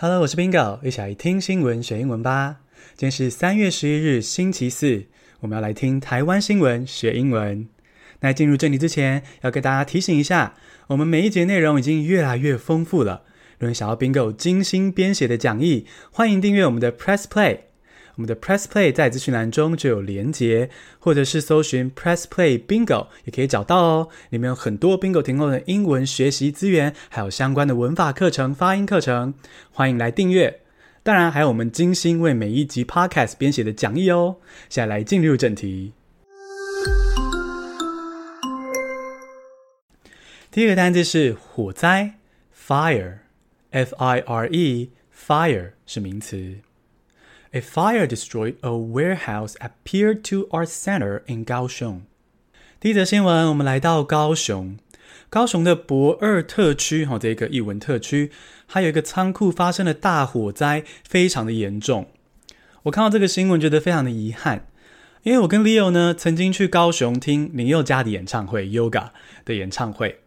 Hello，我是 Bingo，一起来听新闻学英文吧。今天是三月十一日，星期四，我们要来听台湾新闻学英文。那进入正题之前，要跟大家提醒一下，我们每一节内容已经越来越丰富了。如果想要 Bingo 精心编写的讲义，欢迎订阅我们的 Press Play。我们的 Press Play 在资讯栏中就有连结，或者是搜寻 Press Play Bingo 也可以找到哦。里面有很多 Bingo 提供的英文学习资源，还有相关的文法课程、发音课程，欢迎来订阅。当然，还有我们精心为每一集 Podcast 编写的讲义哦。现在来进入正题。第一个单字是火灾，Fire，F-I-R-E，Fire 是名词。A fire destroyed a warehouse at Pier 2 Arts Center in 高雄。第一则新闻，我们来到高雄，高雄的博二特区，哈，这个艺文特区，还有一个仓库发生了大火灾，非常的严重。我看到这个新闻，觉得非常的遗憾，因为我跟 Leo 呢，曾经去高雄听林宥嘉的演唱会，Yoga 的演唱会。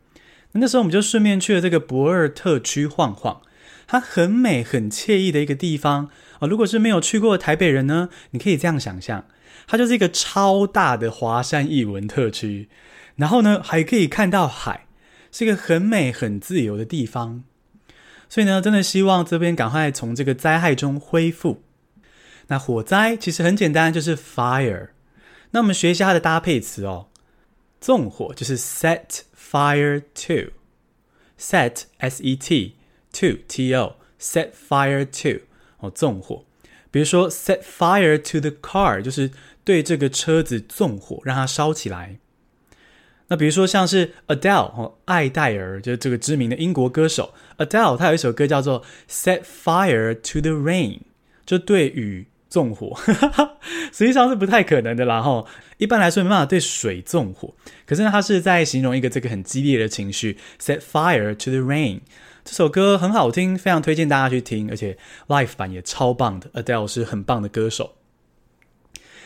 那时候我们就顺便去了这个博二特区晃晃。它很美、很惬意的一个地方啊！如果是没有去过台北人呢，你可以这样想象，它就是一个超大的华山艺文特区，然后呢，还可以看到海，是一个很美、很自由的地方。所以呢，真的希望这边赶快从这个灾害中恢复。那火灾其实很简单，就是 fire。那我们学一下它的搭配词哦，纵火就是 set fire to，set s e t。To T O set fire to 哦，纵火。比如说 set fire to the car 就是对这个车子纵火，让它烧起来。那比如说像是 Adele 哦，艾黛尔就是这个知名的英国歌手 Adele，她有一首歌叫做 Set Fire to the Rain，就对雨纵火。实际上是不太可能的啦哈。一般来说没办法对水纵火，可是呢，它是在形容一个这个很激烈的情绪 set fire to the rain。这首歌很好听，非常推荐大家去听，而且 live 版也超棒的。Adele 是很棒的歌手。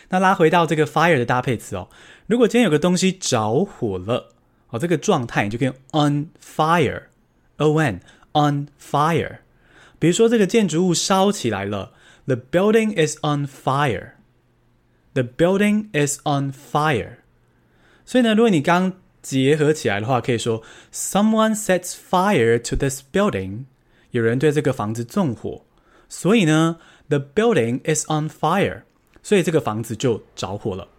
那拉回到这个 fire 的搭配词哦，如果今天有个东西着火了，哦，这个状态你就可以用 on fire，on on fire。比如说这个建筑物烧起来了，the building is on fire，the building is on fire。所以呢，如果你刚结合起来的话，可以说 Someone sets fire to this building。有人对这个房子纵火，所以呢，the building is on fire。所以这个房子就着火了。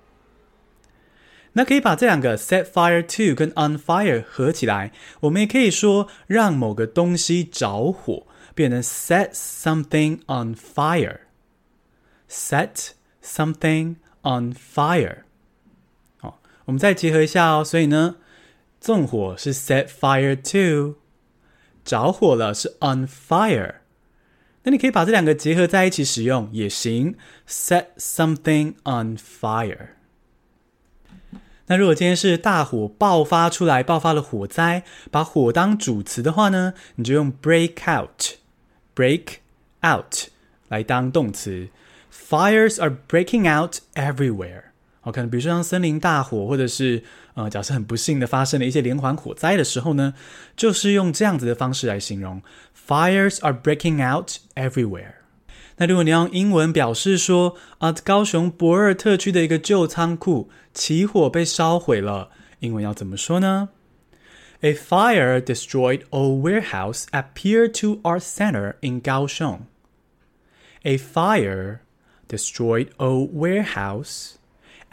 那可以把这两个 set fire to 跟 on fire 合起来，我们也可以说让某个东西着火，变成 set something on fire。set something on fire。我们再结合一下哦，所以呢，纵火是 set fire to，着火了是 on fire。那你可以把这两个结合在一起使用也行，set something on fire。那如果今天是大火爆发出来，爆发了火灾，把火当主词的话呢，你就用 break out，break out 来当动词。Fires are breaking out everywhere。好，可能比如说像森林大火，或者是呃，假设很不幸的发生了一些连环火灾的时候呢，就是用这样子的方式来形容，Fires are breaking out everywhere。那如果你用英文表示说啊，高雄驳二特区的一个旧仓库起火被烧毁了，英文要怎么说呢？A fire destroyed a warehouse at Pier 2 Arts Center in 高雄。A fire destroyed a warehouse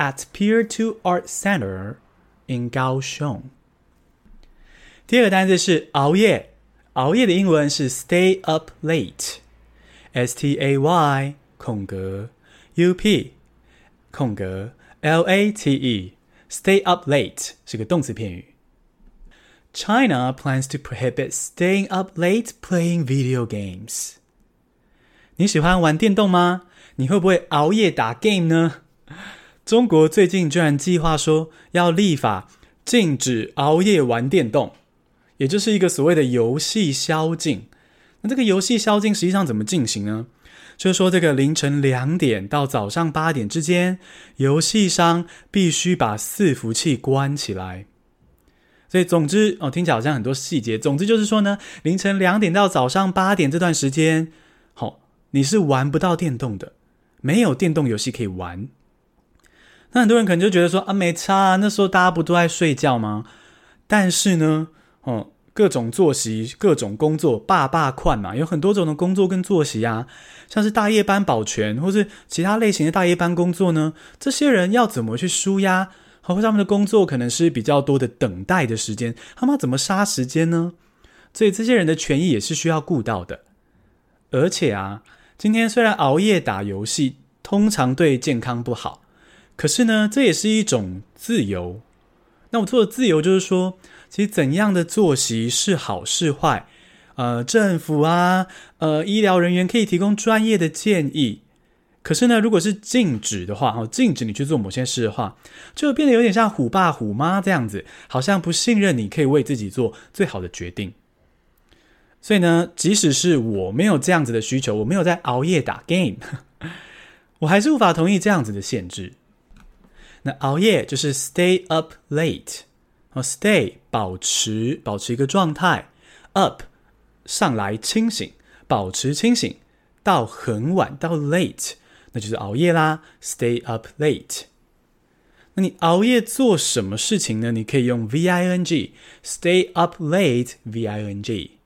at Pier 2 Arts Center in 高雄。第二个单词是熬夜，熬夜的英文是 stay up late，S T A Y 空格 U P 空格 L A T E，stay up late 是个动词片语。China plans to prohibit staying up late playing video games。你喜欢玩电动吗？你会不会熬夜打 game 呢？ 中国最近居然计划说要立法禁止熬夜玩电动，也就是一个所谓的游戏宵禁。那这个游戏宵禁实际上怎么进行呢？就是说，这个凌晨两点到早上八点之间，游戏商必须把伺服器关起来。所以，总之哦，听起来好像很多细节。总之就是说呢，凌晨两点到早上八点这段时间，好你是玩不到电动的，没有电动游戏可以玩。那很多人可能就觉得说啊，没差啊，那时候大家不都在睡觉吗？但是呢，哦，各种作息、各种工作，爸爸快嘛，有很多种的工作跟作息啊，像是大夜班保全，或是其他类型的大夜班工作呢，这些人要怎么去舒压？好他们的工作可能是比较多的等待的时间，他们要怎么杀时间呢？所以这些人的权益也是需要顾到的。而且啊，今天虽然熬夜打游戏通常对健康不好。可是呢，这也是一种自由。那我做的自由，就是说，其实怎样的作息是好是坏，呃，政府啊，呃，医疗人员可以提供专业的建议。可是呢，如果是禁止的话，哦，禁止你去做某些事的话，就变得有点像虎爸虎妈这样子，好像不信任你可以为自己做最好的决定。所以呢，即使是我没有这样子的需求，我没有在熬夜打 game，我还是无法同意这样子的限制。那熬夜就是 stay up late，哦，stay 保持保持一个状态，up 上来清醒，保持清醒到很晚到 late，那就是熬夜啦，stay up late。那你熬夜做什么事情呢？你可以用 V I N G，stay up late V I N G。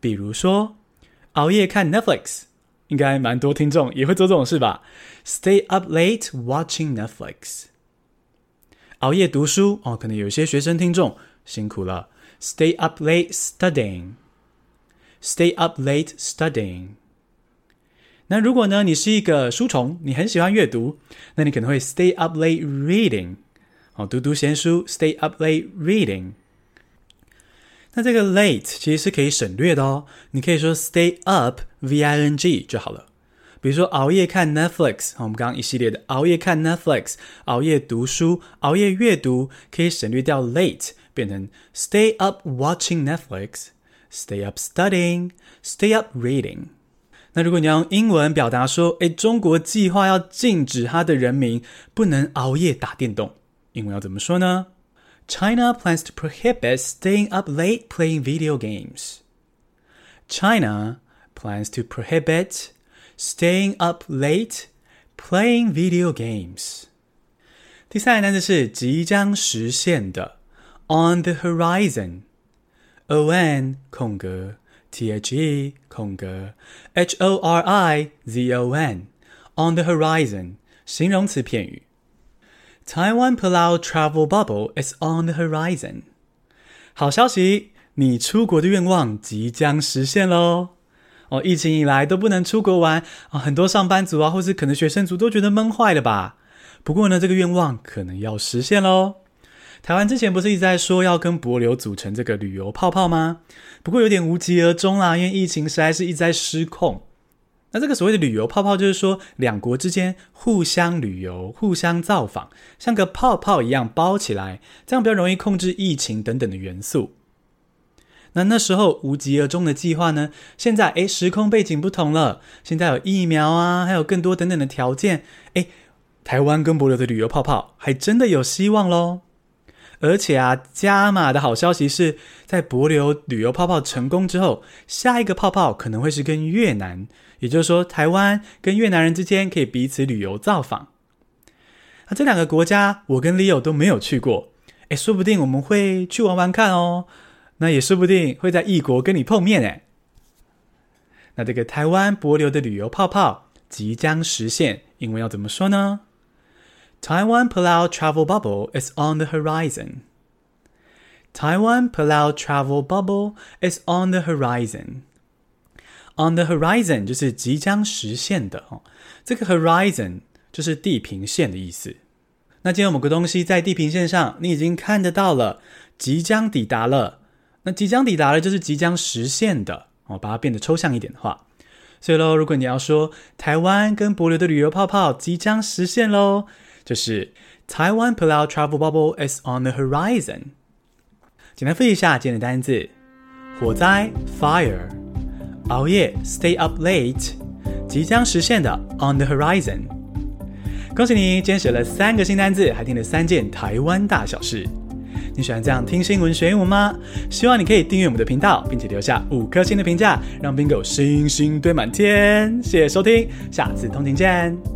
比如说熬夜看 Netflix，应该蛮多听众也会做这种事吧？Stay up late watching Netflix。熬夜读书哦，可能有些学生听众辛苦了。Stay up late studying. Stay up late studying. 那如果呢，你是一个书虫，你很喜欢阅读，那你可能会 stay up late reading。哦，读读闲书，stay up late reading。那这个 late 其实是可以省略的哦，你可以说 stay up v i n g 就好了。比如说熬夜看 Netflix，我们刚刚一系列的熬夜看 Netflix，熬夜读书，熬夜阅读，可以省略掉 late，变成 stay up watching Netflix，stay up studying，stay up reading。那如果你要用英文表达说，诶，中国计划要禁止他的人民不能熬夜打电动，英文要怎么说呢？China plans to prohibit staying up late playing video games. China plans to prohibit Staying up late, playing video games。第三个单词是即将实现的，on the horizon，o n 空格 t h e 空格 h o r i z o n，on the horizon，形容词片语。Taiwan Palau travel bubble is on the horizon。好消息，你出国的愿望即将实现喽！ 疫情以来都不能出国玩啊，很多上班族啊，或是可能学生族都觉得闷坏了吧？不过呢，这个愿望可能要实现喽。台湾之前不是一直在说要跟博流组成这个旅游泡泡吗？不过有点无疾而终啦，因为疫情实在是一直在失控。那这个所谓的旅游泡泡，就是说两国之间互相旅游、互相造访，像个泡泡一样包起来，这样比较容易控制疫情等等的元素。那那时候无疾而终的计划呢？现在诶，时空背景不同了，现在有疫苗啊，还有更多等等的条件，诶，台湾跟博流的旅游泡泡还真的有希望喽！而且啊，加码的好消息是在博流旅游泡泡成功之后，下一个泡泡可能会是跟越南，也就是说，台湾跟越南人之间可以彼此旅游造访。那这两个国家，我跟 Leo 都没有去过，诶，说不定我们会去玩玩看哦。那也说不定会在异国跟你碰面诶。那这个台湾帛琉的旅游泡泡即将实现，英文要怎么说呢？Taiwan Palau travel bubble is on the horizon. Taiwan Palau travel bubble is on the horizon. On the horizon 就是即将实现的哦。这个 horizon 就是地平线的意思。那既然某个东西在地平线上，你已经看得到了，即将抵达了。那即将抵达的，就是即将实现的。我把它变得抽象一点的话，所以喽，如果你要说台湾跟帛琉的旅游泡泡即将实现喽，就是 Taiwan Palau travel bubble is on the horizon。简单复习一下今天的单字：火灾 fire，熬夜 stay up late，即将实现的 on the horizon。恭喜你，今天学了三个新单字，还听了三件台湾大小事。你喜欢这样听新闻学英文吗？希望你可以订阅我们的频道，并且留下五颗星的评价，让 Bingo 星星堆满天。谢谢收听，下次通勤见。